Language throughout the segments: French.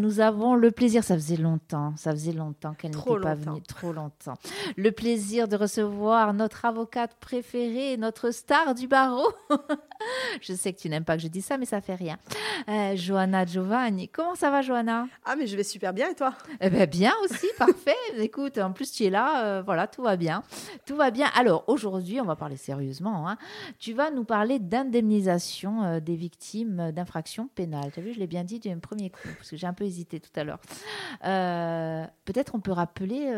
Nous avons le plaisir, ça faisait longtemps, ça faisait longtemps qu'elle n'était pas venue, trop longtemps. Le plaisir de recevoir notre avocate préférée, notre star du barreau. je sais que tu n'aimes pas que je dise ça, mais ça fait rien. Euh, Johanna Giovanni, comment ça va, Johanna? Ah, mais je vais super bien et toi? Eh bien, bien aussi, parfait. Écoute, en plus tu es là, euh, voilà, tout va bien, tout va bien. Alors aujourd'hui, on va parler sérieusement. Hein. Tu vas nous parler d'indemnisation euh, des victimes d'infractions pénales. Tu as vu, je l'ai bien dit du premier coup, parce que j'ai un peu hésité tout à l'heure. Peut-être on peut rappeler.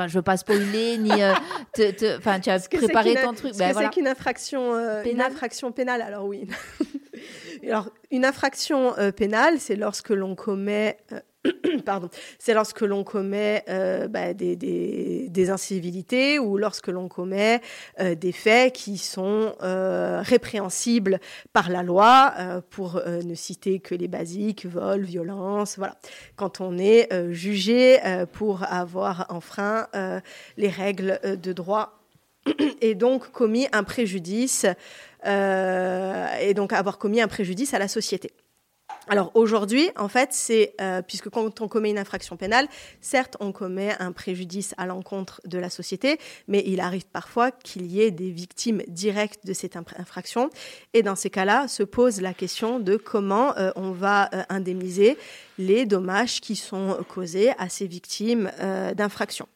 Euh... je ne veux pas spoiler ni. Euh, enfin, tu as préparé ton truc. Ben, c'est qu'une infraction, euh, une infraction pénale. Alors oui. Alors, une infraction pénale, c'est lorsque l'on commet pardon, c'est lorsque l'on commet euh, bah, des, incivilités ou lorsque l'on commet euh, des faits qui sont euh, répréhensibles par la loi, pour ne citer que les basiques, vol, violence, voilà. Quand on est jugé pour avoir enfreint les règles de droit et donc commis un préjudice, et donc avoir commis un préjudice à la société. Alors aujourd'hui, en fait, c'est euh, puisque quand on commet une infraction pénale, certes, on commet un préjudice à l'encontre de la société, mais il arrive parfois qu'il y ait des victimes directes de cette infraction. Et dans ces cas-là, se pose la question de comment euh, on va euh, indemniser les dommages qui sont causés à ces victimes d'infraction.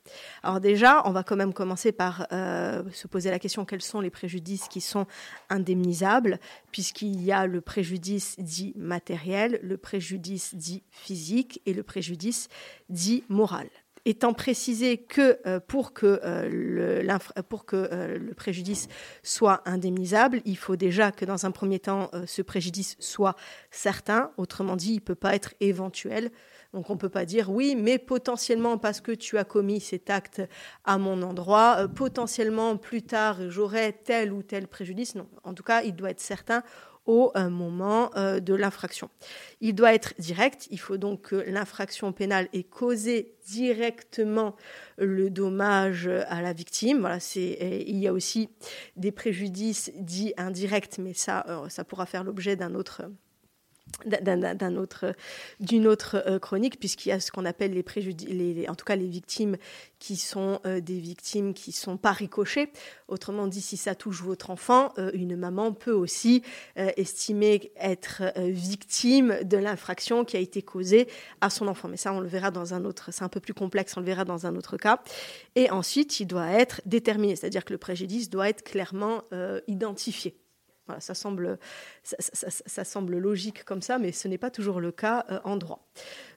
Alors déjà, on va quand même commencer par se poser la question quels sont les préjudices qui sont indemnisables, puisqu'il y a le préjudice dit matériel le préjudice dit physique et le préjudice dit moral. Étant précisé que euh, pour que, euh, le, pour que euh, le préjudice soit indemnisable, il faut déjà que dans un premier temps, ce préjudice soit certain. Autrement dit, il ne peut pas être éventuel. Donc on ne peut pas dire oui, mais potentiellement parce que tu as commis cet acte à mon endroit, potentiellement plus tard j'aurai tel ou tel préjudice. Non, en tout cas, il doit être certain au euh, moment euh, de l'infraction. Il doit être direct, il faut donc que l'infraction pénale ait causé directement le dommage à la victime. Voilà, il y a aussi des préjudices dits indirects, mais ça, euh, ça pourra faire l'objet d'un autre d'un autre d'une autre euh, chronique puisqu'il y a ce qu'on appelle les préjudices en tout cas les victimes qui sont euh, des victimes qui sont pas ricochées. Autrement dit si ça touche votre enfant euh, une maman peut aussi estimer être victime de l'infraction qui a été causée à son enfant. Mais ça on le verra dans un autre c'est un peu plus complexe on le verra dans un autre cas. Et ensuite il doit être déterminé c'est-à-dire que le préjudice doit être clairement identifié ça, semble, ça, semble logique comme ça, mais ce n'est pas toujours le cas euh, en droit.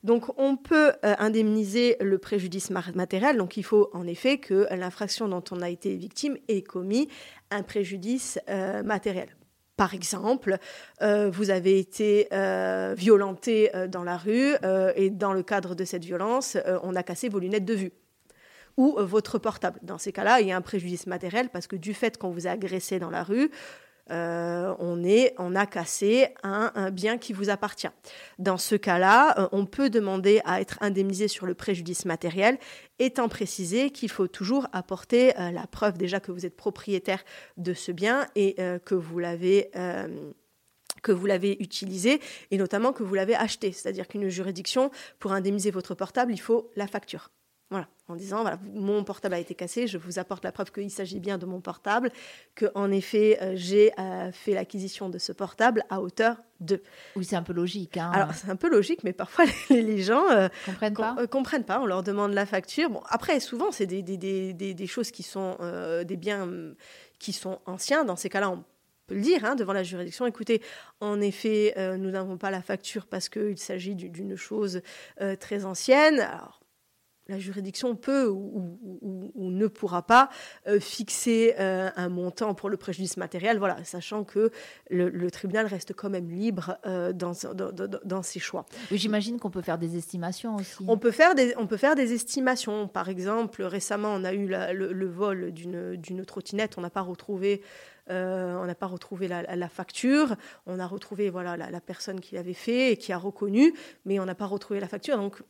Donc on peut euh, indemniser le préjudice matériel, donc il faut en effet que l'infraction dont on a été victime ait commis un préjudice euh, matériel. Par exemple, vous avez été violenté dans la rue et dans le cadre de cette violence, on a cassé vos lunettes de vue ou votre portable. Dans ces cas-là, il y a un préjudice matériel parce que du fait qu'on vous a agressé dans la rue, euh, on, est, on a cassé un, bien qui vous appartient. Dans ce cas-là, euh, on peut demander à être indemnisé sur le préjudice matériel, étant précisé qu'il faut toujours apporter euh, la preuve déjà que vous êtes propriétaire de ce bien et que vous l'avez que vous l'avez utilisé et notamment que vous l'avez acheté. C'est-à-dire qu'une juridiction, pour indemniser votre portable, il faut la facture. Voilà, en disant voilà, mon portable a été cassé, je vous apporte la preuve qu'il s'agit bien de mon portable, que en effet euh, j'ai euh, fait l'acquisition de ce portable à hauteur de. Oui, c'est un peu logique. Hein. Alors c'est un peu logique, mais parfois les, gens euh, comprennent pas. comprennent pas. On leur demande la facture. Bon, après souvent c'est des, des, des, des, choses qui sont des biens qui sont anciens. Dans ces cas-là, on peut le dire hein, devant la juridiction. Écoutez, en effet, nous n'avons pas la facture parce qu'il s'agit d'une chose très ancienne. Alors, la juridiction peut ou, ne pourra pas euh, fixer euh, un montant pour le préjudice matériel, voilà, sachant que le, tribunal reste quand même libre euh, dans, dans, ses choix. Oui, j'imagine qu'on peut faire des estimations aussi. On peut faire des, on peut faire des estimations. Par exemple, récemment, on a eu le, vol d'une trottinette, on n'a pas retrouvé on n'a pas retrouvé la, facture, on a retrouvé voilà la, la personne qui l'avait fait et qui a reconnu, mais on n'a pas retrouvé la facture. Donc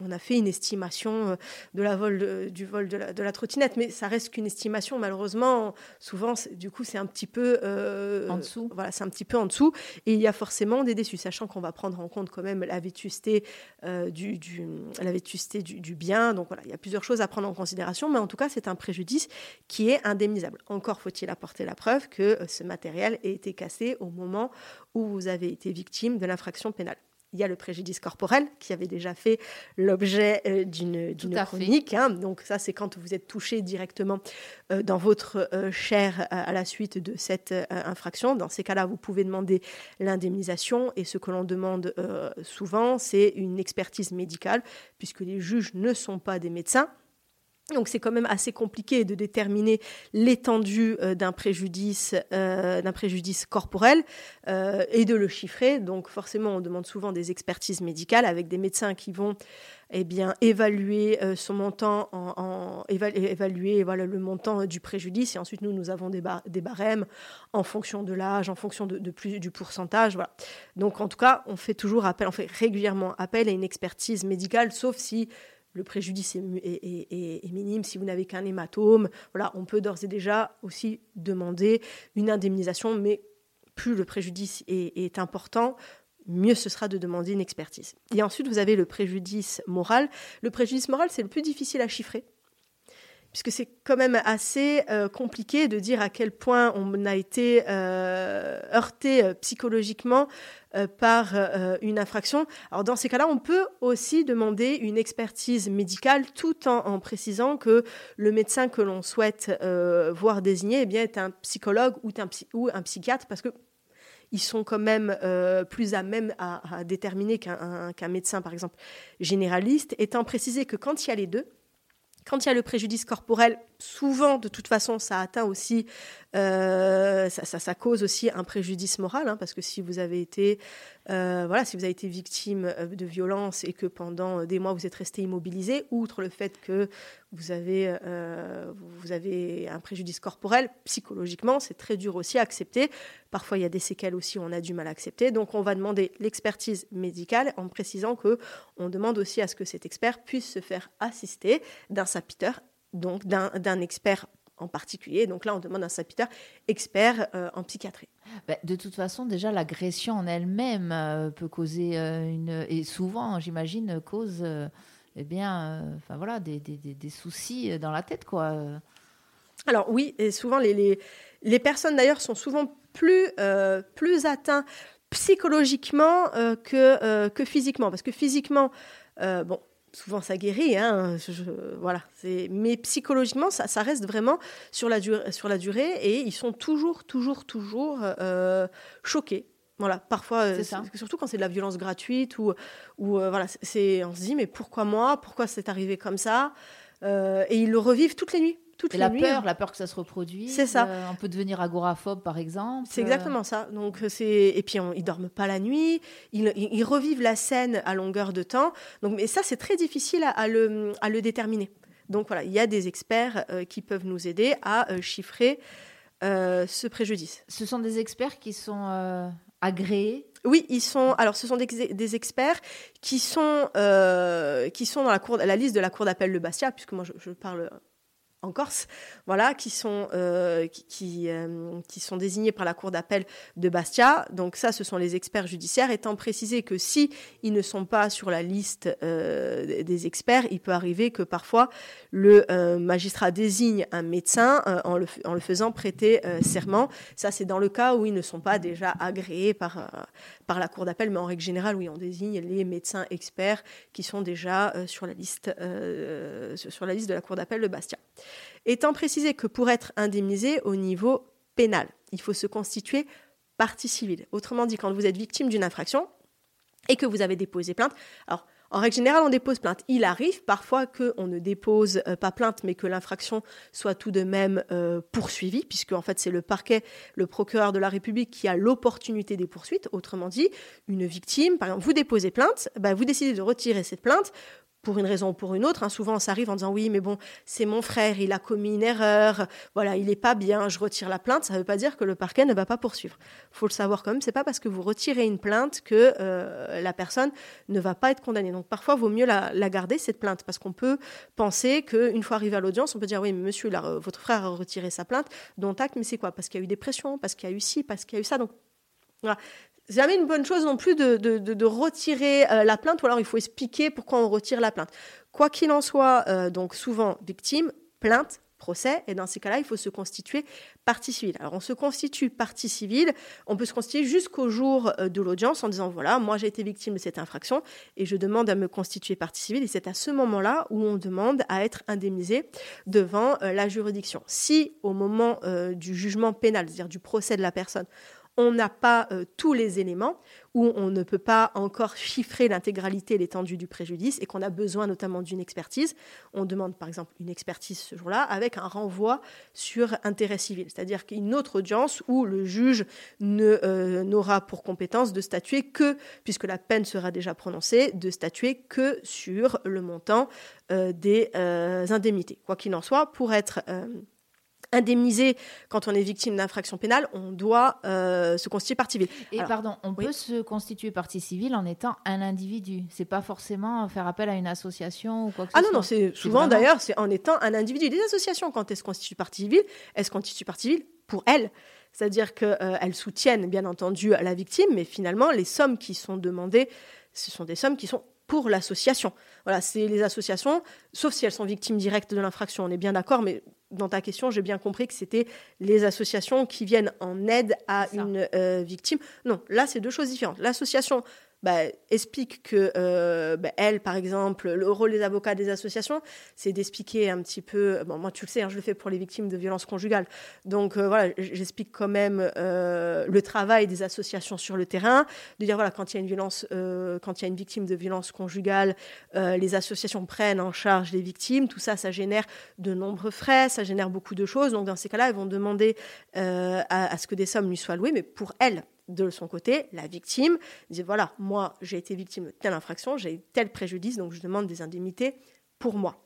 on a fait une estimation euh, de la vol du vol de la, trottinette, mais ça reste qu'une estimation. Malheureusement, souvent, du coup, c'est un petit peu euh, en dessous. Voilà, c'est un petit peu en dessous, et il y a forcément des déçus, sachant qu'on va prendre en compte quand même la vétusté euh, du, la vétusté du, bien. Donc voilà, il y a plusieurs choses à prendre en considération, mais en tout cas, c'est un préjudice qui est indemnisable. Encore faut-il apporter la preuve que ce matériel a été cassé au moment où vous avez été victime de l'infraction pénale il y a le préjudice corporel qui avait déjà fait l'objet euh, d'une chronique. Hein. Donc ça, c'est quand vous êtes touché directement euh, dans votre euh, chair à la suite de cette infraction. Dans ces cas-là, vous pouvez demander l'indemnisation et ce que l'on demande souvent, c'est une expertise médicale puisque les juges ne sont pas des médecins. Donc c'est quand même assez compliqué de déterminer l'étendue euh, d'un préjudice, euh, préjudice corporel euh, et de le chiffrer. Donc forcément, on demande souvent des expertises médicales avec des médecins qui vont eh bien, évaluer son montant, évaluer le montant du préjudice. Et ensuite, nous, nous avons des, des barèmes en fonction de l'âge, en fonction de, plus, du pourcentage. Voilà. Donc en tout cas, on fait toujours appel, on fait régulièrement appel à une expertise médicale, sauf si le préjudice est, minime. Si vous n'avez qu'un hématome, on peut d'ores et déjà aussi demander une indemnisation, mais plus le préjudice est, important, mieux ce sera de demander une expertise. Et ensuite, vous avez le préjudice moral. Le préjudice moral, c'est le plus difficile à chiffrer puisque c'est quand même assez euh, compliqué de dire à quel point on a été euh, heurté euh, psychologiquement par une infraction. Alors dans ces cas-là, on peut aussi demander une expertise médicale tout en, précisant que le médecin que l'on souhaite voir désigner eh bien, est un psychologue ou un, ou un psychiatre, parce que ils sont quand même plus à même à, déterminer qu'un médecin, par exemple, généraliste, étant précisé que quand il y a les deux, quand il y a le préjudice corporel, souvent, de toute façon, ça atteint aussi, euh, ça, cause aussi un préjudice moral, hein, parce que si vous avez été, euh, voilà, si vous avez été victime euh, de violence et que pendant des mois vous êtes resté immobilisé, outre le fait que vous avez, un préjudice corporel, psychologiquement, c'est très dur aussi à accepter. Parfois, il y a des séquelles aussi, on a du mal à accepter. Donc, on va demander l'expertise médicale en précisant que on demande aussi à ce que cet expert puisse se faire assister d'un sapiteur donc d'un expert en particulier. Donc là, on demande un sapiteur expert euh, en psychiatrie. Bah, de toute façon, déjà, l'agression en elle-même euh, peut causer euh, une... Et souvent, j'imagine, cause eh bien, enfin, voilà, des, des, des, soucis dans la tête. quoi. Alors oui, et souvent, les, les, les personnes, d'ailleurs, sont souvent plus, plus atteintes psychologiquement que, que physiquement. Parce que physiquement, bon, souvent ça guérit, hein, voilà. Mais psychologiquement, ça, ça, reste vraiment sur la, durée, sur la durée et ils sont toujours, toujours, toujours euh, choqués. Voilà, parfois, euh, surtout quand c'est de la violence gratuite ou, ou euh, voilà, c'est, on se dit mais pourquoi moi, pourquoi c'est arrivé comme ça, et ils le revivent toutes les nuits et la peur, la peur que ça se reproduise. C'est ça. on peut devenir agoraphobe, par exemple. C'est exactement ça. Donc c'est et puis on, ils dorment pas la nuit. Ils, revivent la scène à longueur de temps. Donc mais ça c'est très difficile à, le, à, le, déterminer. Donc voilà, il y a des experts euh, qui peuvent nous aider à euh, chiffrer euh, ce préjudice. Ce sont des experts qui sont agréés? Oui, ils sont. Alors, ce sont des, experts qui sont qui sont dans la cour, la liste de la cour d'appel de Bastia, puisque moi je parle en Corse, voilà, qui sont, euh, qui, euh, qui, sont désignés par la Cour d'appel de Bastia. Donc ça, ce sont les experts judiciaires, étant précisé que si ils ne sont pas sur la liste euh, des experts, il peut arriver que parfois le magistrat désigne un médecin en le, en, le, faisant prêter serment. Ça, c'est dans le cas où ils ne sont pas déjà agréés par, par la Cour d'appel, mais en règle générale, oui, on désigne les médecins experts qui sont déjà sur, la liste, sur la liste de la Cour d'appel de Bastia étant précisé que pour être indemnisé au niveau pénal, il faut se constituer partie civile. Autrement dit, quand vous êtes victime d'une infraction et que vous avez déposé plainte, alors en règle générale, on dépose plainte. Il arrive parfois qu'on ne dépose euh, pas plainte, mais que l'infraction soit tout de même euh, poursuivie, puisque en fait c'est le parquet, le procureur de la République qui a l'opportunité des poursuites. Autrement dit, une victime, par exemple, vous déposez plainte, bah, vous décidez de retirer cette plainte, pour une raison ou pour une autre. Hein. Souvent, ça arrive en disant oui, mais bon, c'est mon frère, il a commis une erreur, voilà, il n'est pas bien, je retire la plainte. Ça ne veut pas dire que le parquet ne va pas poursuivre. Il faut le savoir quand même. C'est pas parce que vous retirez une plainte que euh, la personne ne va pas être condamnée. donc parfois, il vaut mieux la, garder, cette plainte, parce qu'on peut penser qu'une fois arrivé à l'audience, on peut dire oui, monsieur, votre frère a retiré sa plainte, dont acte, mais c'est quoi? Parce qu'il y a eu des pressions, parce qu'il y a eu ci, parce qu'il y a eu ça. Donc voilà. C'est jamais une bonne chose non plus de, retirer euh, la plainte, ou alors il faut expliquer pourquoi on retire la plainte. Quoi qu'il en soit, euh, donc souvent victime, plainte, procès, et dans ces cas-là, il faut se constituer partie civile. Alors on se constitue partie civile, on peut se constituer jusqu'au jour euh, de l'audience en disant voilà, moi j'ai été victime de cette infraction et je demande à me constituer partie civile, et c'est à ce moment-là où on demande à être indemnisé devant la juridiction. Si au moment du jugement pénal, c'est-à-dire du procès de la personne, on n'a pas euh, tous les éléments, où on ne peut pas encore chiffrer l'intégralité, l'étendue du préjudice, et qu'on a besoin notamment d'une expertise. On demande par exemple une expertise ce jour-là avec un renvoi sur intérêt civil, c'est-à-dire qu'une autre audience où le juge euh, n'aura pour compétence de statuer que, puisque la peine sera déjà prononcée, de statuer que sur le montant euh, des indemnités. Quoi qu'il en soit, pour être indemnisé quand on est victime d'infraction pénale, on doit euh, se constituer partie civile. Et pardon, on peut se constituer partie civile en étant un individu. C'est pas forcément faire appel à une association ou quoi que ce ah soit. Ah non, non, c'est souvent d'ailleurs, c'est en étant un individu. Les associations, quand elles se constituent partie civile, elles se constituent partie civile pour elles. C'est-à-dire qu'elles euh, soutiennent bien entendu la victime, mais finalement, les sommes qui sont demandées, ce sont des sommes qui sont pour l'association. Voilà, c'est les associations, sauf si elles sont victimes directes de l'infraction, on est bien d'accord, mais dans ta question, j'ai bien compris que c'était les associations qui viennent en aide à une euh, victime. Non, là, c'est deux choses différentes. L'association bah, explique que euh, bah, elle, par exemple, le rôle des avocats des associations, c'est d'expliquer un petit peu. Bon, moi, tu le sais, hein, je le fais pour les victimes de violences conjugales. Donc euh, voilà, j'explique quand même euh, le travail des associations sur le terrain, de dire voilà, quand il y a une violence, quand il y a une victime de violence conjugale, les associations prennent en charge les victimes. Tout ça, ça génère de nombreux frais, ça génère beaucoup de choses. Donc dans ces cas-là, elles vont demander à, à ce que des sommes lui soient allouées, mais pour elles de son côté, la victime dit voilà, moi j'ai été victime de telle infraction, j'ai eu tel préjudice, donc je demande des indemnités pour moi.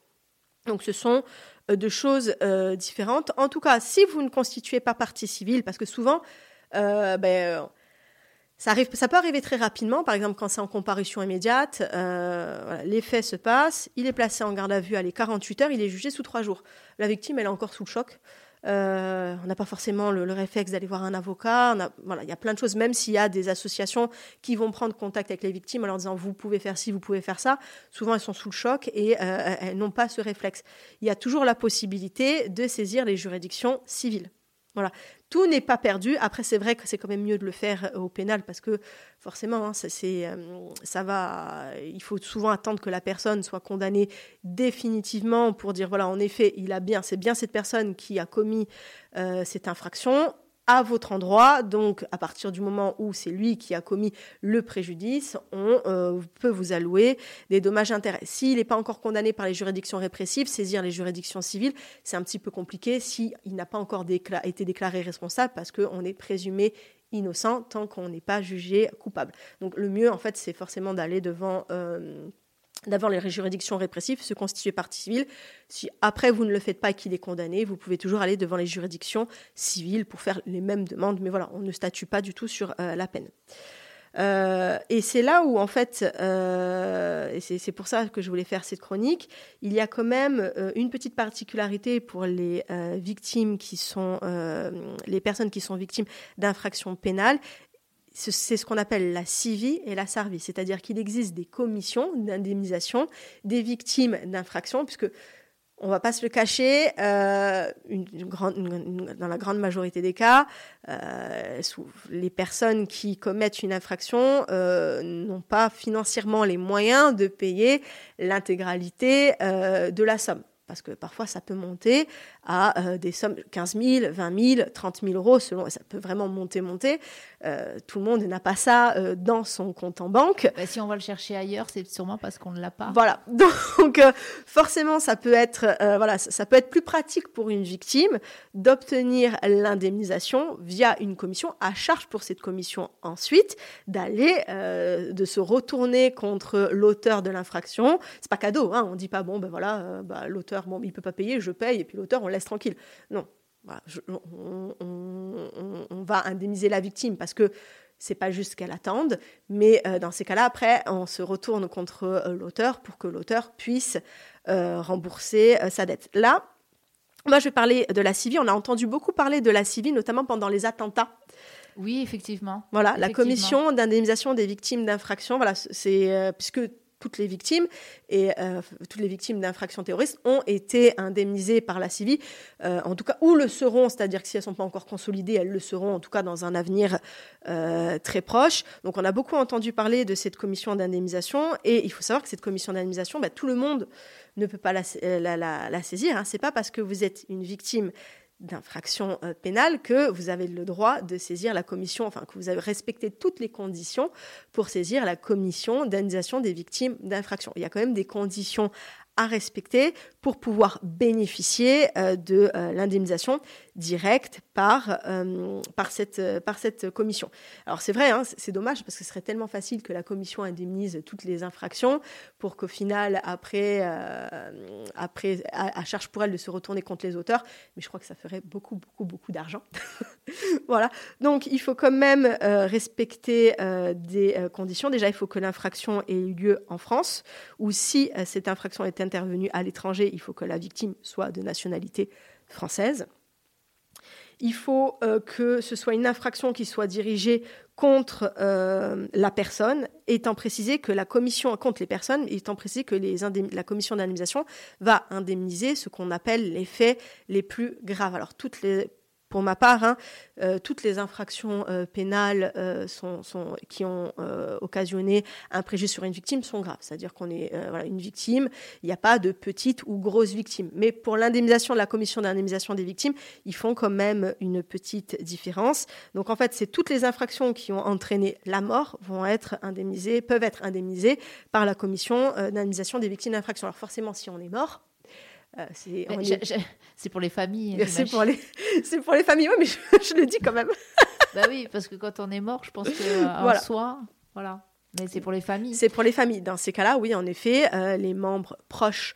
Donc ce sont euh, deux choses euh, différentes. En tout cas, si vous ne constituez pas partie civile, parce que souvent, euh, ben, ça, arrive, ça peut arriver très rapidement, par exemple quand c'est en comparution immédiate, les faits se passent, il est placé en garde à vue, les 48 heures, il est jugé sous trois jours. La victime, elle est encore sous le choc. Euh, on n'a pas forcément le, réflexe d'aller voir un avocat. voilà, il y a plein de choses, même s'il y a des associations qui vont prendre contact avec les victimes en leur disant vous pouvez faire ci, vous pouvez faire ça. Souvent, elles sont sous le choc et euh, elles n'ont pas ce réflexe. Il y a toujours la possibilité de saisir les juridictions civiles. Tout n'est pas perdu. Après, c'est vrai que c'est quand même mieux de le faire euh, au pénal parce que forcément, hein, euh, ça, va. Il faut souvent attendre que la personne soit condamnée définitivement pour dire voilà, en effet, il a bien, c'est bien cette personne qui a commis euh, cette infraction à votre endroit. Donc, à partir du moment où c'est lui qui a commis le préjudice, on euh, peut vous allouer des dommages-intérêts. S'il n'est pas encore condamné par les juridictions répressives, saisir les juridictions civiles, c'est un petit peu compliqué s'il n'a pas encore été déclaré responsable parce qu'on est présumé innocent tant qu'on n'est pas jugé coupable. Donc, le mieux, en fait, c'est forcément d'aller devant. Euh, d'avoir les juridictions répressives, se constituer partie civile. Si après vous ne le faites pas qu'il est condamné, vous pouvez toujours aller devant les juridictions civiles pour faire les mêmes demandes, mais voilà, on ne statue pas du tout sur euh, la peine. Euh, et c'est là où, en fait, euh, et c'est pour ça que je voulais faire cette chronique, il y a quand même une petite particularité pour les victimes qui sont, les personnes qui sont victimes d'infractions pénales, c'est ce qu'on appelle la CIVI et la SARVI, c'est-à-dire qu'il existe des commissions d'indemnisation des victimes d'infractions, puisque on va pas se le cacher, euh, dans la grande majorité des cas, euh, les personnes qui commettent une infraction euh, n'ont pas financièrement les moyens de payer l'intégralité de la somme. Parce que parfois ça peut monter à euh, des sommes 15 000, 20 000, 30 000 euros, selon, ça peut vraiment monter, monter. Euh, tout le monde n'a pas ça euh, dans son compte en banque. Bah, si on va le chercher ailleurs, c'est sûrement parce qu'on ne l'a pas. Voilà, donc forcément ça peut être, voilà, ça, peut être plus pratique pour une victime d'obtenir l'indemnisation via une commission, à charge pour cette commission ensuite d'aller, de se retourner contre l'auteur de l'infraction. C'est pas cadeau, hein, on dit pas bon ben voilà, bah, l'auteur bon, il peut pas payer, je paye, et puis l'auteur, on laisse tranquille. Non, on, va indemniser la victime parce que c'est pas juste qu'elle attende, mais dans ces cas-là, après, on se retourne contre l'auteur pour que l'auteur puisse rembourser sa dette. Là, moi, je vais parler de la CIVI. On a entendu beaucoup parler de la CIVI, notamment pendant les attentats. Oui, effectivement. Voilà, la commission d'indemnisation des victimes d'infractions. Voilà, c'est puisque toutes les victimes et euh, toutes les victimes d'infractions terroristes ont été indemnisées par la CIVI, euh, en tout cas, ou le seront, c'est-à-dire que si elles ne sont pas encore consolidées, elles le seront, en tout cas dans un avenir euh, très proche. Donc on a beaucoup entendu parler de cette commission d'indemnisation et il faut savoir que cette commission d'indemnisation, bah, tout le monde ne peut pas la, saisir. Hein. Ce n'est pas parce que vous êtes une victime d'infraction euh, pénale que vous avez le droit de saisir la commission, enfin que vous avez respecté toutes les conditions pour saisir la commission d'indemnisation des victimes d'infraction. Il y a quand même des conditions à respecter pour pouvoir bénéficier euh, de euh, l'indemnisation directe par, euh, par, cette, par cette commission. Alors c'est vrai, hein, c'est dommage parce que ce serait tellement facile que la commission indemnise toutes les infractions pour qu'au final, après, après à, charge pour elle de se retourner contre les auteurs, mais je crois que ça ferait beaucoup, beaucoup, beaucoup d'argent. voilà. Donc il faut quand même respecter des conditions. Déjà, il faut que l'infraction ait eu lieu en France, ou si cette infraction est intervenue à l'étranger, il faut que la victime soit de nationalité française. Il faut euh, que ce soit une infraction qui soit dirigée contre euh, la personne, étant précisé que la commission contre les personnes, étant précisé que la commission d'indemnisation va indemniser ce qu'on appelle les faits les plus graves. Alors toutes les pour ma part, hein, euh, toutes les infractions euh, pénales euh, qui ont occasionné un préjudice sur une victime sont graves. C'est-à-dire qu'on est, une victime, il n'y a pas de petite ou grosse victime. Mais pour l'indemnisation de la commission d'indemnisation des victimes, ils font quand même une petite différence. Donc en fait, c'est toutes les infractions qui ont entraîné la mort vont être indemnisées, peuvent être indemnisées par la commission d'indemnisation des victimes d'infractions. Alors forcément, si on est mort, euh, c'est pour les familles. C'est pour les, pour les familles, oui, mais je, le dis quand même. bah oui, parce que quand on est mort, je pense que euh, voilà. soi, voilà. Mais c'est pour les familles. C'est pour les familles. Dans ces cas-là, oui, en effet, euh, les membres proches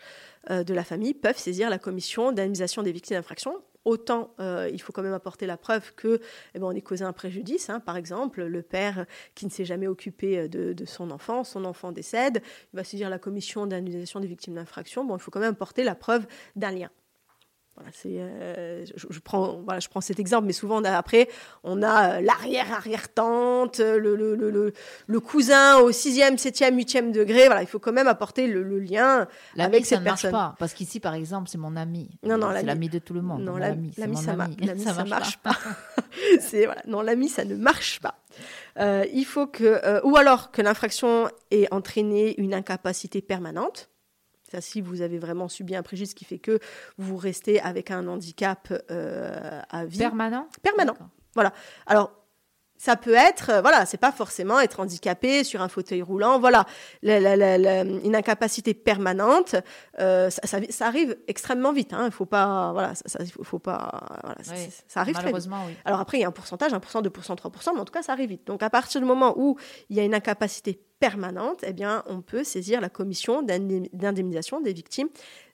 de la famille peuvent saisir la commission d'indemnisation des victimes d'infraction autant euh, il faut quand même apporter la preuve que eh ben, on est causé un préjudice. Hein. Par exemple, le père qui ne s'est jamais occupé euh, de, son enfant, son enfant décède, il va saisir la commission d'indemnisation des victimes d'infraction. Bon, il faut quand même apporter la preuve d'un lien. Euh, je, prends, voilà, je prends cet exemple, mais souvent après, on a euh, l'arrière-arrière-tante, le, le, le, le, cousin au sixième, septième, huitième degré. Voilà, il faut quand même apporter le, lien avec cette ça personne. marche pas, parce qu'ici, par exemple, c'est mon ami. Non, non, c'est l'ami de tout le monde. Non, l'ami, ça, ça, marche pas. voilà, non, l'ami, ça ne marche pas. Euh, il faut que, ou alors que l'infraction ait entraîné une incapacité permanente si vous avez vraiment subi un préjudice qui fait que vous restez avec un handicap euh, à vie. Permanent? Permanent. Voilà. Alors, ça peut être, euh, voilà, c'est pas forcément être handicapé sur un fauteuil roulant, voilà, une incapacité permanente, euh, ça, ça, arrive extrêmement vite. Hein, il faut pas, voilà, ça, faut, pas, voilà, ça, arrive très vite. Oui. Alors après, il y a un pourcentage, 1%, 2%, 3%, mais en tout cas, ça arrive vite. Donc à partir du moment où il y a une incapacité permanente, eh bien, on peut saisir la commission d'indemnisation des victimes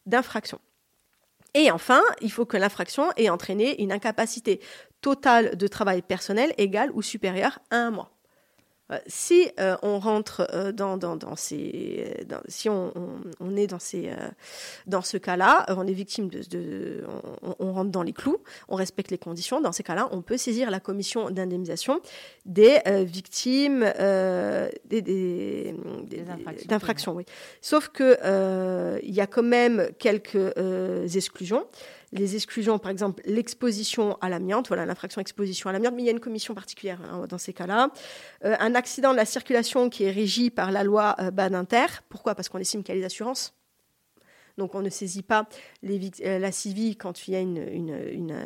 d'infraction. Et enfin, il faut que l'infraction ait entraîné une incapacité totale de travail personnel égale ou supérieure à un mois. Euh, si euh, on rentre euh, dans, dans, dans, ces, si on, on, est dans, ces, dans ce cas-là, on est victime de, de on, rentre dans les clous, on respecte les conditions. Dans ces cas-là, on peut saisir la commission d'indemnisation des victimes des, des, d'infractions. Oui. Sauf que il y a quand même quelques exclusions les exclusions, par exemple l'exposition à l'amiante, voilà l'infraction exposition à l'amiante, mais il y a une commission particulière hein, dans ces cas-là. Euh, un accident de la circulation qui est régi par la loi euh, Badinter. Pourquoi? Parce qu'on estime qu'il y a les assurances. Donc on ne saisit pas les, euh, la CIVI quand il y a une, une,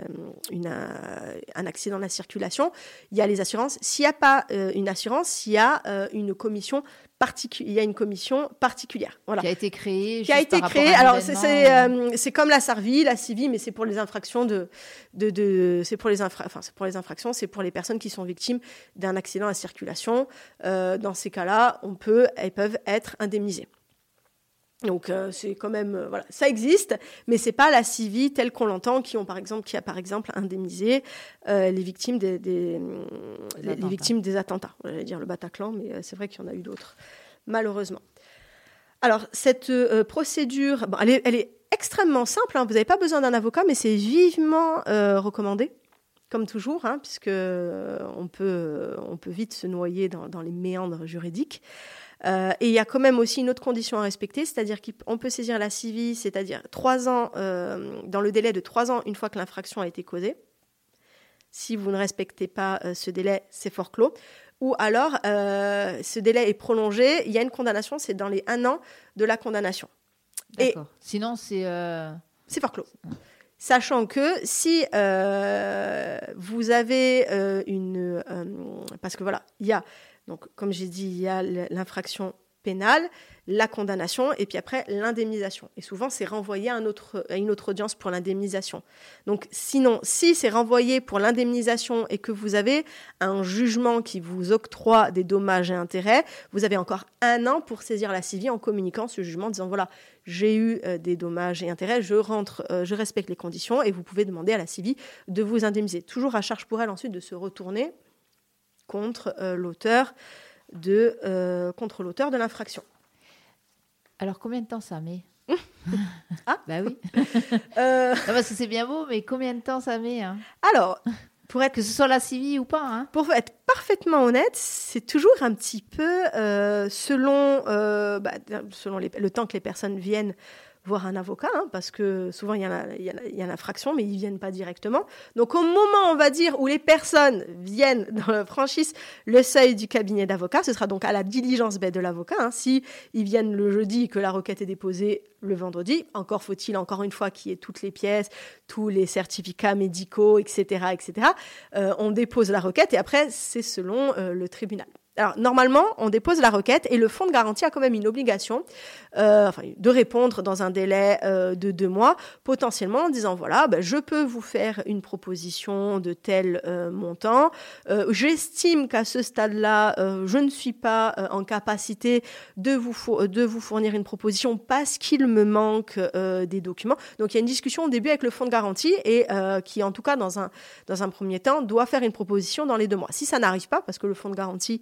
une, un accident de la circulation. Il y a les assurances. S'il n'y a pas une assurance, il y a une commission il y a une commission particulière. Voilà. Qui a été créée. Qui a été créée. Alors, euh, c'est comme la SARVI, la CIVI, mais c'est pour les infractions de. de, de c'est pour, les infra, enfin, pour les infractions, c'est pour les personnes qui sont victimes d'un accident à circulation. Euh, dans ces cas-là, on peut, elles peuvent être indemnisées. Donc euh, c'est quand même euh, voilà, ça existe, mais c'est pas la CIVI telle qu'on l'entend, qui ont par exemple qui a par exemple indemnisé euh, les victimes des, les, victimes des attentats. J'allais dire le Bataclan, mais c'est vrai qu'il y en a eu d'autres, malheureusement. Alors cette procédure, elle, est, extrêmement simple. Hein. vous n'avez pas besoin d'un avocat, mais c'est vivement recommandé comme toujours, hein, puisque on peut, on peut vite se noyer dans, dans les méandres juridiques. Euh, et il y a quand même aussi une autre condition à respecter, c'est-à-dire qu'on peut saisir la CIVI, c'est-à-dire trois ans, euh, dans le délai de trois ans, une fois que l'infraction a été causée. Si vous ne respectez pas euh, ce délai, c'est fort clos. Ou alors, ce délai est prolongé, il y a une condamnation, c'est dans les un an de la condamnation. D'accord. Sinon, c'est... C'est fort clos. Sachant que si vous avez une... parce que voilà, il y a donc, comme j'ai dit, il y a l'infraction pénale, la condamnation et puis après l'indemnisation. Et souvent, c'est renvoyé à, une autre audience pour l'indemnisation. Donc, sinon, si c'est renvoyé pour l'indemnisation et que vous avez un jugement qui vous octroie des dommages et intérêts, vous avez encore un an pour saisir la CIVI en communiquant ce jugement, en disant voilà, j'ai eu euh, des dommages et intérêts, je rentre, euh, je respecte les conditions et vous pouvez demander à la CIVI de vous indemniser. Toujours à charge pour elle ensuite de se retourner contre euh, l'auteur de euh, contre l'auteur de l'infraction. Alors combien de temps ça met Ah bah oui. euh... parce que c'est bien beau, mais combien de temps ça met hein? Alors, pour être que ce soit la CIVI ou pas. Hein? pour être parfaitement honnête, c'est toujours un petit peu euh, selon bah, selon le temps que les personnes viennent voir un avocat, hein, parce que souvent il y, a, il, y mais ils viennent pas directement. Donc au moment, on va dire, où les personnes viennent dans la franchise le seuil du cabinet d'avocat, ce sera donc à la diligence de l'avocat. Hein, si viennent le jeudi et que la requête est déposée le vendredi, encore faut-il encore une fois qu'il y ait toutes les pièces, tous les certificats médicaux, etc., etc. Euh, on dépose la requête et après c'est selon euh, le tribunal. Alors, normalement, on dépose la requête et le fonds de garantie a quand même une obligation euh, de répondre dans un délai euh, de deux mois, potentiellement en disant voilà, ben, je peux vous faire une proposition de tel euh, montant. J'estime qu'à ce stade-là, je ne suis pas en capacité de vous, de vous fournir une proposition parce qu'il me manque des documents. Donc, il y a une discussion au début avec le fonds de garantie et qui, en tout cas, dans un, dans un premier temps, doit faire une proposition dans les deux mois. Si ça n'arrive pas, parce que le fonds de garantie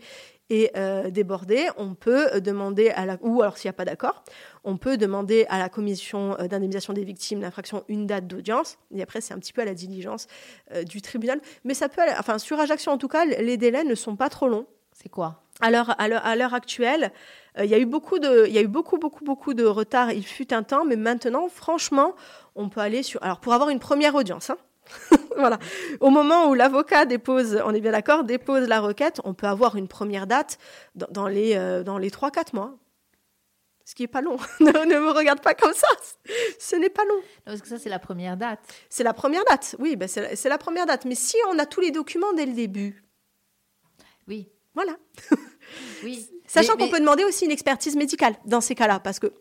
et euh, débordé, on peut demander à la ou alors s'il n'y a pas d'accord, on peut demander à la commission euh, d'indemnisation des victimes d'infraction une date d'audience. Et après, c'est un petit peu à la diligence euh, du tribunal. Mais ça peut, aller, enfin sur Ajaccio en tout cas, les délais ne sont pas trop longs. C'est quoi? À l'heure, à l'heure, actuelle, il y a eu beaucoup de, il y a eu beaucoup, beaucoup, beaucoup de retard. Il fut un temps, mais maintenant, franchement, on peut aller sur. Alors, pour avoir une première audience, hein, voilà. Au moment où l'avocat dépose, on est bien d'accord, dépose la requête, on peut avoir une première date dans, les, euh, dans les 3-4 mois. Ce qui n'est pas long. ne, me regarde pas comme ça. Ce n'est pas long. parce que ça, c'est la première date. C'est la première date, oui, ben c'est la première date. Mais si on a tous les documents dès le début. Oui. Voilà. oui. Sachant qu'on peut demander aussi une expertise médicale dans ces cas-là, parce que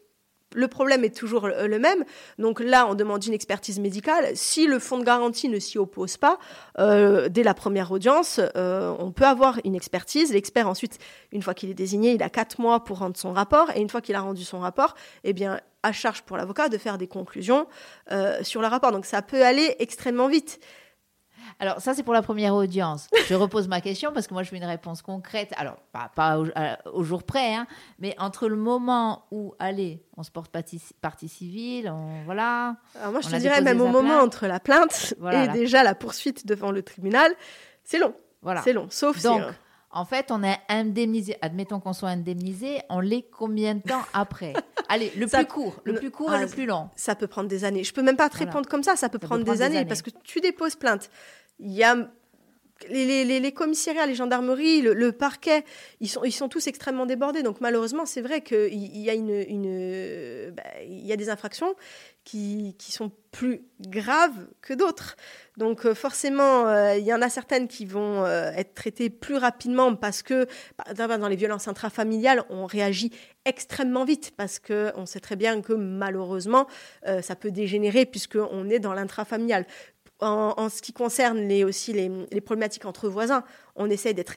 le problème est toujours le même. Donc là, on demande une expertise médicale. Si le fonds de garantie ne s'y oppose pas, euh, dès la première audience, euh, on peut avoir une expertise. L'expert, ensuite, une fois qu'il est désigné, il a quatre mois pour rendre son rapport. Et une fois qu'il a rendu son rapport, eh bien, à charge pour l'avocat de faire des conclusions euh, sur le rapport. Donc ça peut aller extrêmement vite. Alors, ça, c'est pour la première audience. Je repose ma question parce que moi, je veux une réponse concrète. Alors, pas, au, jour près, hein, mais entre le moment où, allez, on se porte partie, civile, on, voilà. Alors, moi, je te dirais même au moment entre la plainte et déjà la poursuite devant le tribunal, c'est long. Voilà. C'est long, sauf Donc, en fait, on est indemnisé. Admettons qu'on soit indemnisé, on l'est combien de temps après? Allez, le plus court, le plus court et le ah, plus long. Ça peut prendre des années. Je peux même pas te répondre comme ça. Ça peut, prendre, des, années, parce que tu déposes plainte il y a les, commissariats, les gendarmeries, le, parquet, ils sont, tous extrêmement débordés. Donc malheureusement, c'est vrai qu'il bah, y a des infractions qui, sont plus graves que d'autres. Donc euh, forcément, euh, il y en a certaines qui vont euh, être traitées plus rapidement parce que dans les violences intrafamiliales, on réagit extrêmement vite parce que on sait très bien que malheureusement, ça peut dégénérer puisqu'on est dans l'intrafamilial en, ce qui concerne les, aussi les, problématiques entre voisins, on essaye d'être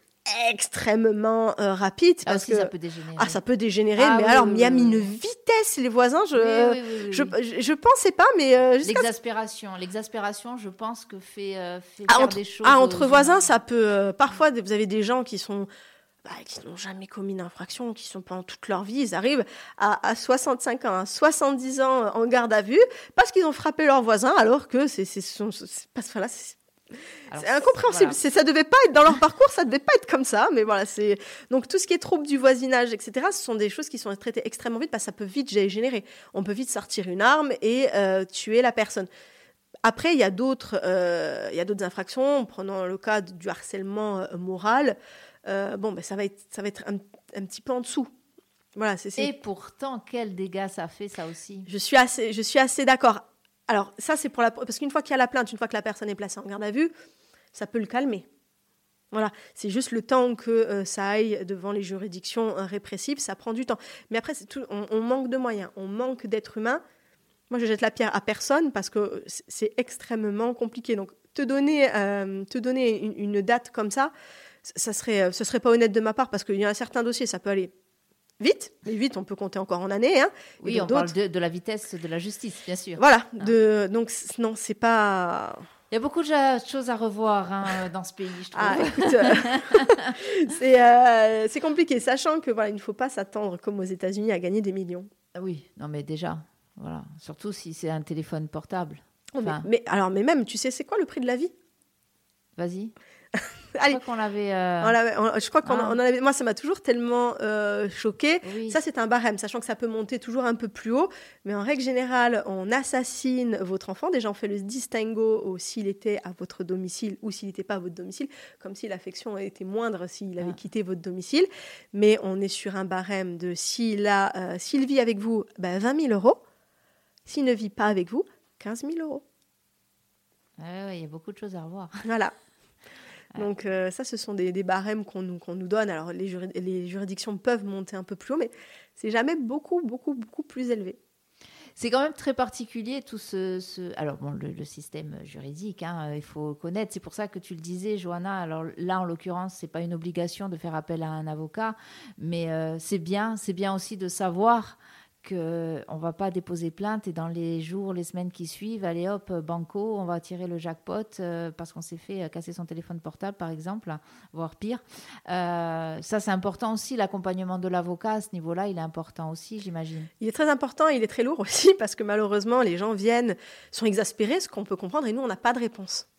extrêmement euh, rapide ah, parce que ça peut dégénérer. Ah, ça peut dégénérer, Ah mais oui, alors oui, il y a oui, une vitesse les voisins, je je, je, je pensais pas, mais euh, L'exaspération, l'exaspération, je pense que fait, euh, fait Ah, faire entre, des choses. ah, entre voisins, ça peut. parfois, vous avez des gens qui sont. Bah, qui n'ont jamais commis d'infraction, qui sont pendant toute leur vie, ils arrivent à, à 65 ans, à 70 ans en garde à vue parce qu'ils ont frappé leur voisin alors que c'est pas voilà, incompréhensible. voilà. Ça devait pas être dans leur parcours, ça devait pas être comme ça. Mais voilà, c'est donc tout ce qui est trouble du voisinage, etc. Ce sont des choses qui sont traitées extrêmement vite parce que ça peut vite générer. On peut vite sortir une arme et euh, tuer la personne. Après, il y a d'autres, euh, il y a d'autres infractions. Prenons le cas du harcèlement euh, moral. Euh, bon, ben ça va être, ça va être un, un petit peu en dessous. Voilà, c'est. c'est- Et pourtant, quel dégât ça fait, ça aussi. je suis assez, je suis assez d'accord. Alors, ça, c'est pour la. Parce qu'une fois qu'il y a la plainte, une fois que la personne est placée en garde à vue, ça peut le calmer. Voilà, c'est juste le temps que euh, ça aille devant les juridictions euh, répressives, ça prend du temps. Mais après, c'est tout, on, on manque de moyens, on manque d'êtres humains. Moi, je jette la pierre à personne parce que c'est- extrêmement compliqué. Donc, te donner, euh, te donner une, une date comme ça, ça serait, euh, ce serait pas honnête de ma part parce qu'il y a un certain dossier, ça peut aller vite, mais vite, on peut compter encore en années. Hein. Oui, on parle de, de la vitesse de la justice, bien sûr. voilà, de, donc non, c'est pas. Il y a beaucoup de choses à revoir hein, dans ce pays, je trouve. Ah, écoute, euh, c'est euh, c'est compliqué, sachant que voilà, il ne faut pas s'attendre comme aux États-Unis à gagner des millions. Ah Oui, non mais déjà, voilà. Surtout si c'est un téléphone portable. Oh, mais, alors, mais même, tu sais, c'est quoi le prix de la vie? Vas-y. Allez. Je crois qu'on l'avait. euh, On l'avait- on- Je crois qu'on Ah. on en avait. Moi, ça m'a toujours tellement euh, choqué. Oui. Ça, c'est un barème, sachant que ça peut monter toujours un peu plus haut. Mais en règle générale, on assassine votre enfant. Déjà, on fait le distinguo au s'il était à votre domicile ou s'il n'était pas à votre domicile, comme si l'affection était moindre s'il avait Ah. quitté votre domicile. Mais on est sur un barème de s'il a, euh, s'il vit avec vous, ben, 20 000 euros. S'il ne vit pas avec vous, 15 000 euros. Ouais, ouais, il y a beaucoup de choses à revoir. Voilà. Donc euh, ça, ce sont des, des barèmes qu'on nous, donne. Alors les, juri- les juridictions peuvent monter un peu plus haut, mais c'est jamais beaucoup, beaucoup, beaucoup plus élevé. C'est quand même très particulier tout ce. ce- Alors, bon, le, le système juridique, hein, il faut connaître. C'est pour ça que tu le disais, Johanna. Alors là, en l'occurrence, c'est pas une obligation de faire appel à un avocat, mais euh, c'est bien, c'est bien aussi de savoir que on va pas déposer plainte et dans les jours, les semaines qui suivent, allez hop, euh, banco, on va tirer le jackpot euh, parce qu'on s'est fait euh, casser son téléphone portable, par exemple, voire pire. Euh, ça, c'est important aussi. L'accompagnement de l'avocat à ce niveau-là, il est important aussi, j'imagine. Il est très important, il est très lourd aussi, parce que malheureusement, les gens viennent, sont exaspérés, ce qu'on peut comprendre, et nous, on n'a pas de réponse.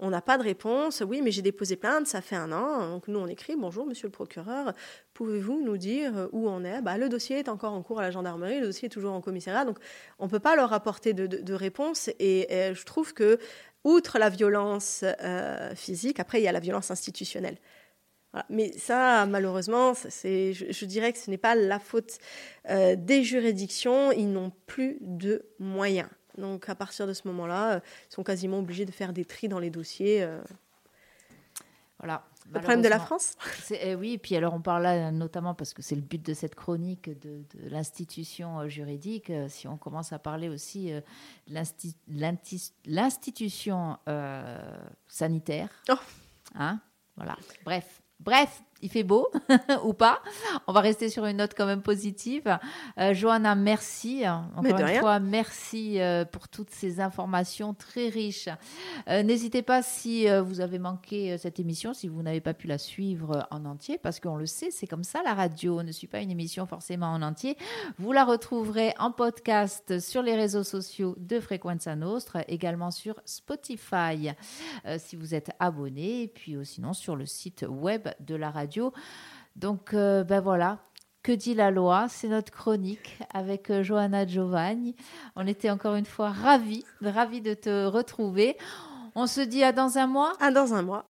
On n'a pas de réponse. Oui, mais j'ai déposé plainte, ça fait un an. Donc nous, on écrit Bonjour, monsieur le procureur, pouvez-vous nous dire où on est? Bah, Le dossier est encore en cours à la gendarmerie, le dossier est toujours en commissariat. Donc on ne peut pas leur apporter de, réponse. Et, euh, je trouve que, outre la violence euh, physique, après, il y a la violence institutionnelle. Mais ça, malheureusement, je dirais que ce n'est pas la faute euh, des juridictions. Ils n'ont plus de moyens. Donc, à partir de ce moment-là, euh, ils sont quasiment obligés de faire des tris dans les dossiers. euh. Voilà. Le problème de la. France eh oui, et puis alors on parle là notamment parce que c'est le but de cette chronique de, de l'institution euh, juridique. euh, si on commence à parler aussi euh, l'institution euh, sanitaire, Oh. hein, voilà. Bref, bref, il fait beau ou pas. On va rester sur une note quand même positive. Euh, Johanna, merci. Encore Mais de une rien. fois, merci euh, pour toutes ces informations très riches. Euh, N'hésitez pas si vous avez manqué cette émission, si vous n'avez pas pu la suivre en entier, parce qu'on le sait, c'est comme ça, la radio ne suit pas une émission forcément en entier. Vous la retrouverez en podcast sur les réseaux sociaux de Frequenza Nostre, également sur Spotify, si vous êtes abonné, et puis sinon sur le site web de la radio. Donc, euh, ben voilà. Que dit la loi? C'est notre chronique avec euh, Johanna Giovanni. On était encore une fois ravis, ravis de te retrouver. On se dit à dans un mois. Ah, dans un mois.